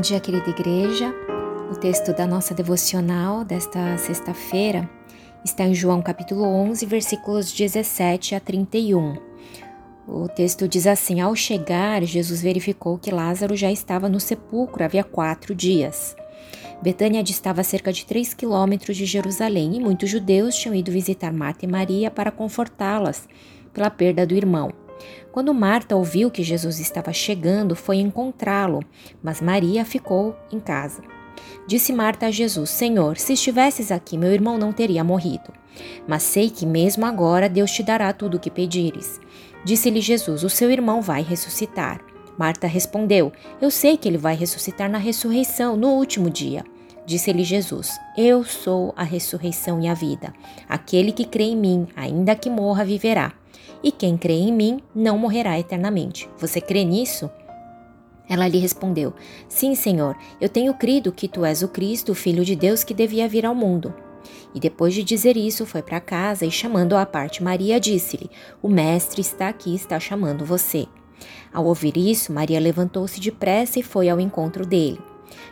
Bom dia, querida igreja. O texto da nossa devocional desta sexta-feira está em João capítulo 11, versículos 17 a 31. O texto diz assim: Ao chegar, Jesus verificou que Lázaro já estava no sepulcro havia quatro dias. Betânia distava cerca de três quilômetros de Jerusalém e muitos judeus tinham ido visitar Marta e Maria para confortá-las pela perda do irmão. Quando Marta ouviu que Jesus estava chegando, foi encontrá-lo, mas Maria ficou em casa. Disse Marta a Jesus: Senhor, se estivesses aqui, meu irmão não teria morrido. Mas sei que mesmo agora Deus te dará tudo o que pedires. Disse-lhe Jesus: O seu irmão vai ressuscitar. Marta respondeu: Eu sei que ele vai ressuscitar na ressurreição, no último dia. Disse-lhe Jesus: Eu sou a ressurreição e a vida. Aquele que crê em mim, ainda que morra, viverá e quem crê em mim não morrerá eternamente. Você crê nisso? Ela lhe respondeu: Sim, Senhor, eu tenho crido que tu és o Cristo, o Filho de Deus que devia vir ao mundo. E depois de dizer isso, foi para casa e, chamando à parte Maria, disse-lhe: O Mestre está aqui, está chamando você. Ao ouvir isso, Maria levantou-se depressa e foi ao encontro dele.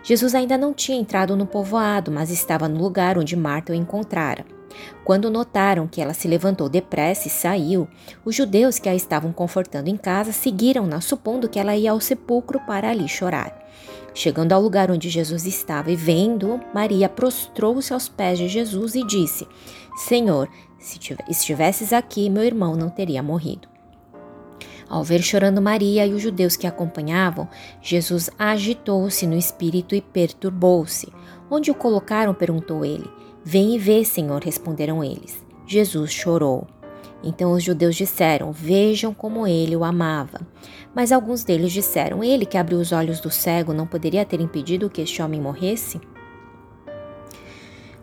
Jesus ainda não tinha entrado no povoado, mas estava no lugar onde Marta o encontrara. Quando notaram que ela se levantou depressa e saiu, os judeus que a estavam confortando em casa seguiram-na, supondo que ela ia ao sepulcro para ali chorar. Chegando ao lugar onde Jesus estava e vendo, Maria prostrou-se aos pés de Jesus e disse: Senhor, se estivesses aqui, meu irmão não teria morrido. Ao ver chorando Maria e os judeus que a acompanhavam, Jesus agitou-se no espírito e perturbou-se. Onde o colocaram? perguntou ele. Vem e vê, Senhor, responderam eles. Jesus chorou. Então os judeus disseram: Vejam como ele o amava. Mas alguns deles disseram: Ele que abriu os olhos do cego não poderia ter impedido que este homem morresse?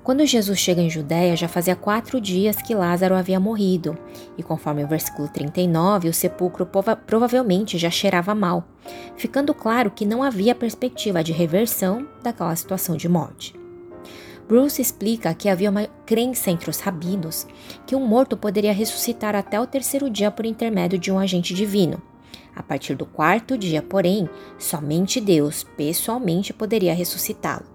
Quando Jesus chega em Judéia, já fazia quatro dias que Lázaro havia morrido, e conforme o versículo 39, o sepulcro prova provavelmente já cheirava mal, ficando claro que não havia perspectiva de reversão daquela situação de morte. Bruce explica que havia uma crença entre os rabinos que um morto poderia ressuscitar até o terceiro dia por intermédio de um agente divino. A partir do quarto dia, porém, somente Deus pessoalmente poderia ressuscitá-lo.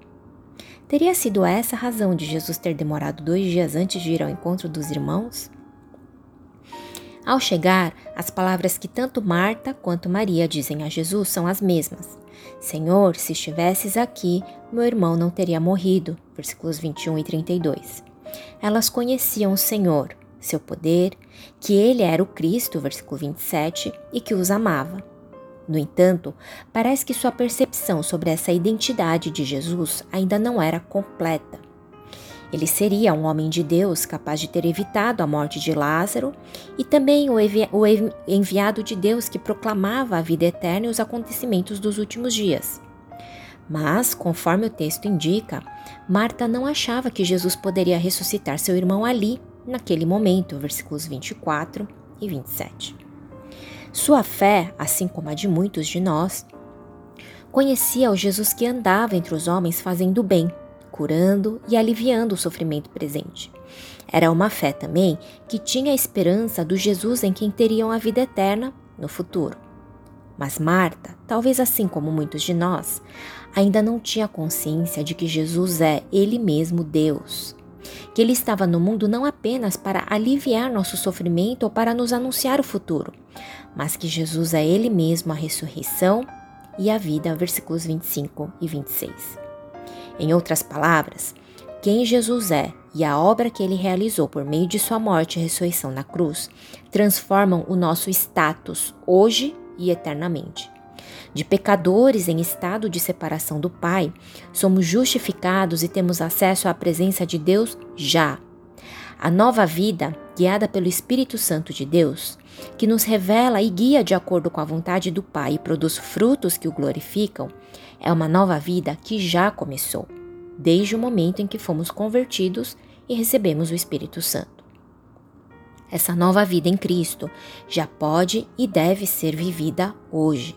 Teria sido essa a razão de Jesus ter demorado dois dias antes de ir ao encontro dos irmãos? Ao chegar, as palavras que tanto Marta quanto Maria dizem a Jesus são as mesmas. Senhor, se estivesses aqui, meu irmão não teria morrido. Versículos 21 e 32. Elas conheciam o Senhor, seu poder, que ele era o Cristo, versículo 27, e que os amava. No entanto, parece que sua percepção sobre essa identidade de Jesus ainda não era completa. Ele seria um homem de Deus capaz de ter evitado a morte de Lázaro e também o, o enviado de Deus que proclamava a vida eterna e os acontecimentos dos últimos dias. Mas, conforme o texto indica, Marta não achava que Jesus poderia ressuscitar seu irmão ali, naquele momento, versículos 24 e 27. Sua fé, assim como a de muitos de nós, conhecia o Jesus que andava entre os homens fazendo bem curando e aliviando o sofrimento presente. Era uma fé também que tinha a esperança do Jesus em quem teriam a vida eterna no futuro. Mas Marta, talvez assim como muitos de nós, ainda não tinha consciência de que Jesus é Ele mesmo Deus. Que Ele estava no mundo não apenas para aliviar nosso sofrimento ou para nos anunciar o futuro, mas que Jesus é Ele mesmo a ressurreição e a vida, versículos 25 e 26. Em outras palavras, quem Jesus é e a obra que ele realizou por meio de sua morte e ressurreição na cruz transformam o nosso status hoje e eternamente. De pecadores em estado de separação do Pai, somos justificados e temos acesso à presença de Deus já. A nova vida, guiada pelo Espírito Santo de Deus, que nos revela e guia de acordo com a vontade do Pai e produz frutos que o glorificam, é uma nova vida que já começou, desde o momento em que fomos convertidos e recebemos o Espírito Santo. Essa nova vida em Cristo já pode e deve ser vivida hoje.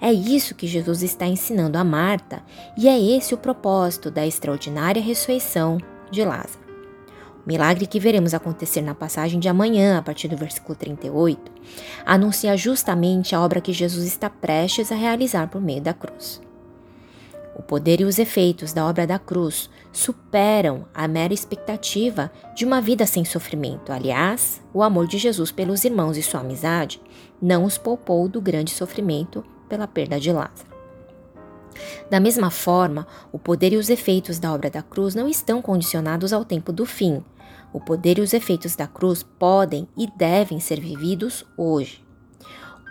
É isso que Jesus está ensinando a Marta e é esse o propósito da extraordinária ressurreição de Lázaro. O milagre que veremos acontecer na passagem de amanhã, a partir do versículo 38, anuncia justamente a obra que Jesus está prestes a realizar por meio da cruz. O poder e os efeitos da obra da cruz superam a mera expectativa de uma vida sem sofrimento. Aliás, o amor de Jesus pelos irmãos e sua amizade não os poupou do grande sofrimento pela perda de Lázaro. Da mesma forma, o poder e os efeitos da obra da cruz não estão condicionados ao tempo do fim. O poder e os efeitos da cruz podem e devem ser vividos hoje.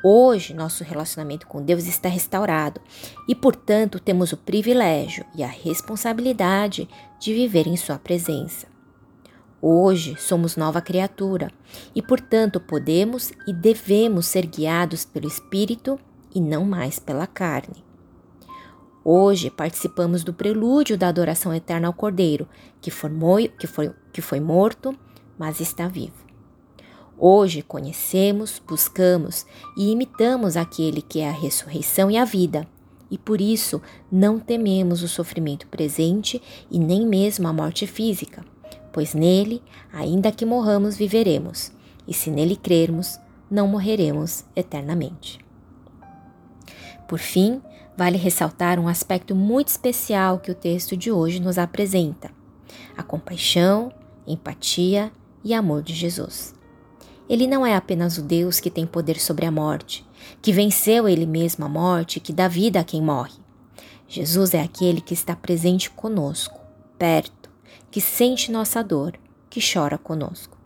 Hoje, nosso relacionamento com Deus está restaurado e, portanto, temos o privilégio e a responsabilidade de viver em Sua presença. Hoje somos nova criatura e, portanto, podemos e devemos ser guiados pelo Espírito e não mais pela carne. Hoje participamos do prelúdio da adoração eterna ao Cordeiro, que, formou, que, foi, que foi morto, mas está vivo. Hoje conhecemos, buscamos e imitamos aquele que é a ressurreição e a vida, e por isso não tememos o sofrimento presente e nem mesmo a morte física, pois nele, ainda que morramos, viveremos, e se nele crermos, não morreremos eternamente. Por fim, vale ressaltar um aspecto muito especial que o texto de hoje nos apresenta: a compaixão, empatia e amor de Jesus. Ele não é apenas o Deus que tem poder sobre a morte, que venceu ele mesmo a morte, que dá vida a quem morre. Jesus é aquele que está presente conosco, perto, que sente nossa dor, que chora conosco.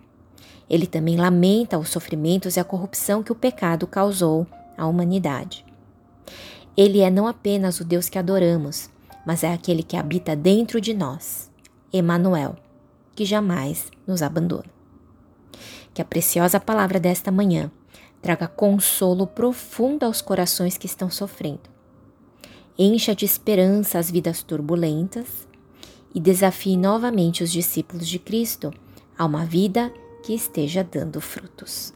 Ele também lamenta os sofrimentos e a corrupção que o pecado causou à humanidade. Ele é não apenas o Deus que adoramos, mas é aquele que habita dentro de nós, Emanuel, que jamais nos abandona que a preciosa palavra desta manhã traga consolo profundo aos corações que estão sofrendo. Encha de esperança as vidas turbulentas e desafie novamente os discípulos de Cristo a uma vida que esteja dando frutos.